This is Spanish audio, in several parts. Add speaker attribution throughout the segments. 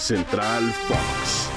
Speaker 1: Central Fox.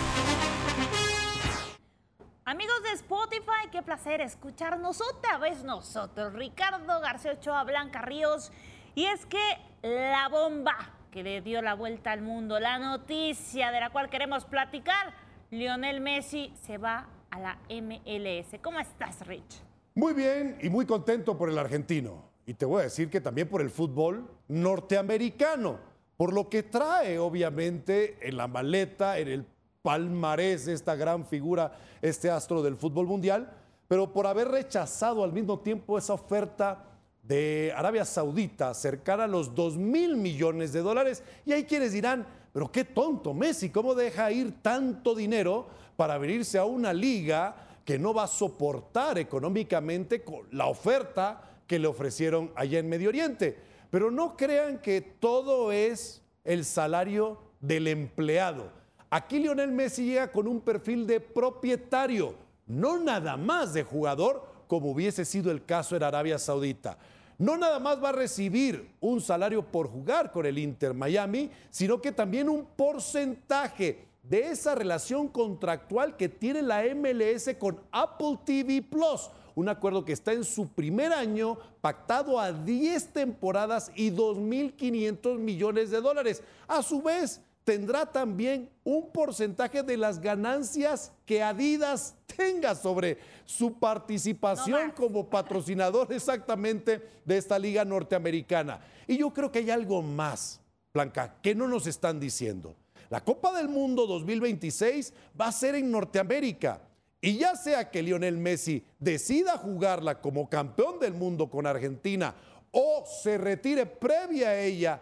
Speaker 2: Amigos de Spotify, qué placer escucharnos otra vez nosotros, Ricardo García Ochoa, Blanca Ríos. Y es que la bomba que le dio la vuelta al mundo, la noticia de la cual queremos platicar, Lionel Messi se va a la MLS. ¿Cómo estás, Rich?
Speaker 3: Muy bien y muy contento por el argentino. Y te voy a decir que también por el fútbol norteamericano, por lo que trae obviamente en la maleta, en el palmarés de esta gran figura, este astro del fútbol mundial, pero por haber rechazado al mismo tiempo esa oferta de Arabia Saudita cercana a los 2 mil millones de dólares. Y hay quienes dirán, pero qué tonto Messi, ¿cómo deja ir tanto dinero para venirse a una liga que no va a soportar económicamente la oferta que le ofrecieron allá en Medio Oriente? Pero no crean que todo es el salario del empleado. Aquí Lionel Messi llega con un perfil de propietario, no nada más de jugador como hubiese sido el caso en Arabia Saudita no nada más va a recibir un salario por jugar con el Inter Miami, sino que también un porcentaje de esa relación contractual que tiene la MLS con Apple TV Plus. Un acuerdo que está en su primer año, pactado a 10 temporadas y 2.500 millones de dólares. A su vez, tendrá también un porcentaje de las ganancias que Adidas tenga sobre su participación como patrocinador exactamente de esta liga norteamericana. Y yo creo que hay algo más, Blanca, que no nos están diciendo. La Copa del Mundo 2026 va a ser en Norteamérica. Y ya sea que Lionel Messi decida jugarla como campeón del mundo con Argentina o se retire previa a ella,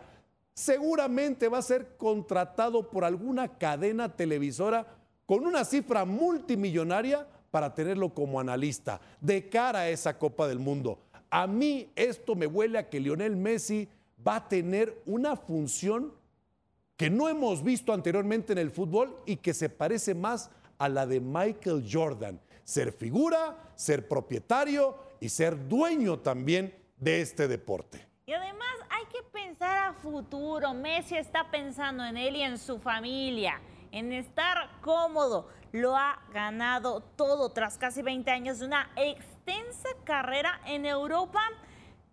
Speaker 3: seguramente va a ser contratado por alguna cadena televisora con una cifra multimillonaria para tenerlo como analista de cara a esa Copa del Mundo. A mí esto me huele a que Lionel Messi va a tener una función que no hemos visto anteriormente en el fútbol y que se parece más a la de Michael Jordan. Ser figura, ser propietario y ser dueño también de este deporte.
Speaker 2: Y además hay que pensar a futuro. Messi está pensando en él y en su familia, en estar cómodo. Lo ha ganado todo tras casi 20 años de una extensa carrera en Europa.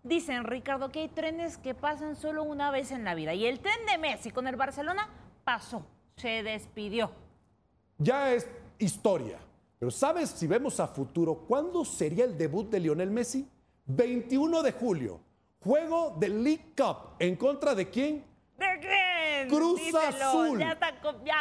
Speaker 2: Dicen, Ricardo, que hay trenes que pasan solo una vez en la vida. Y el tren de Messi con el Barcelona pasó, se despidió.
Speaker 3: Ya es historia. Pero ¿sabes si vemos a futuro cuándo sería el debut de Lionel Messi? 21 de julio. Juego del League Cup. ¿En contra de quién?
Speaker 2: ¿De quién?
Speaker 3: Cruz Azul.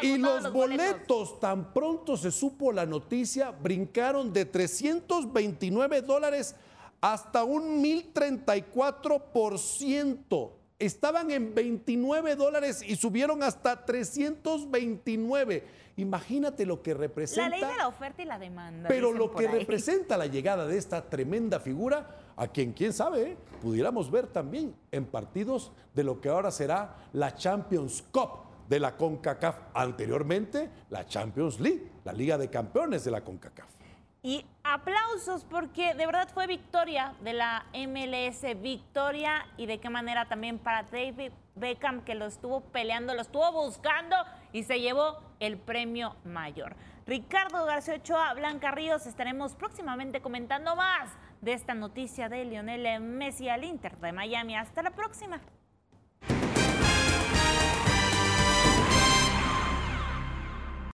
Speaker 3: y los, boletos, tan pronto se supo la noticia, brincaron de 329 dólares hasta un 1034%. Estaban en 29 dólares y subieron hasta 329. Imagínate lo que representa.
Speaker 2: La ley de la oferta y la demanda.
Speaker 3: Pero lo que representa la llegada de esta tremenda figura a quien, quién sabe, eh, pudiéramos ver también en partidos de lo que ahora será la Champions Cup de la CONCACAF. Anteriormente, la Champions League, la Liga de Campeones de la CONCACAF.
Speaker 2: Y aplausos porque de verdad fue victoria de la MLS, victoria y de qué manera también para David Beckham que lo estuvo peleando, lo estuvo buscando y se llevó el premio mayor. Ricardo García Ochoa, Blanca Ríos, estaremos próximamente comentando más de esta noticia de Lionel Messi al Inter de Miami. Hasta la próxima.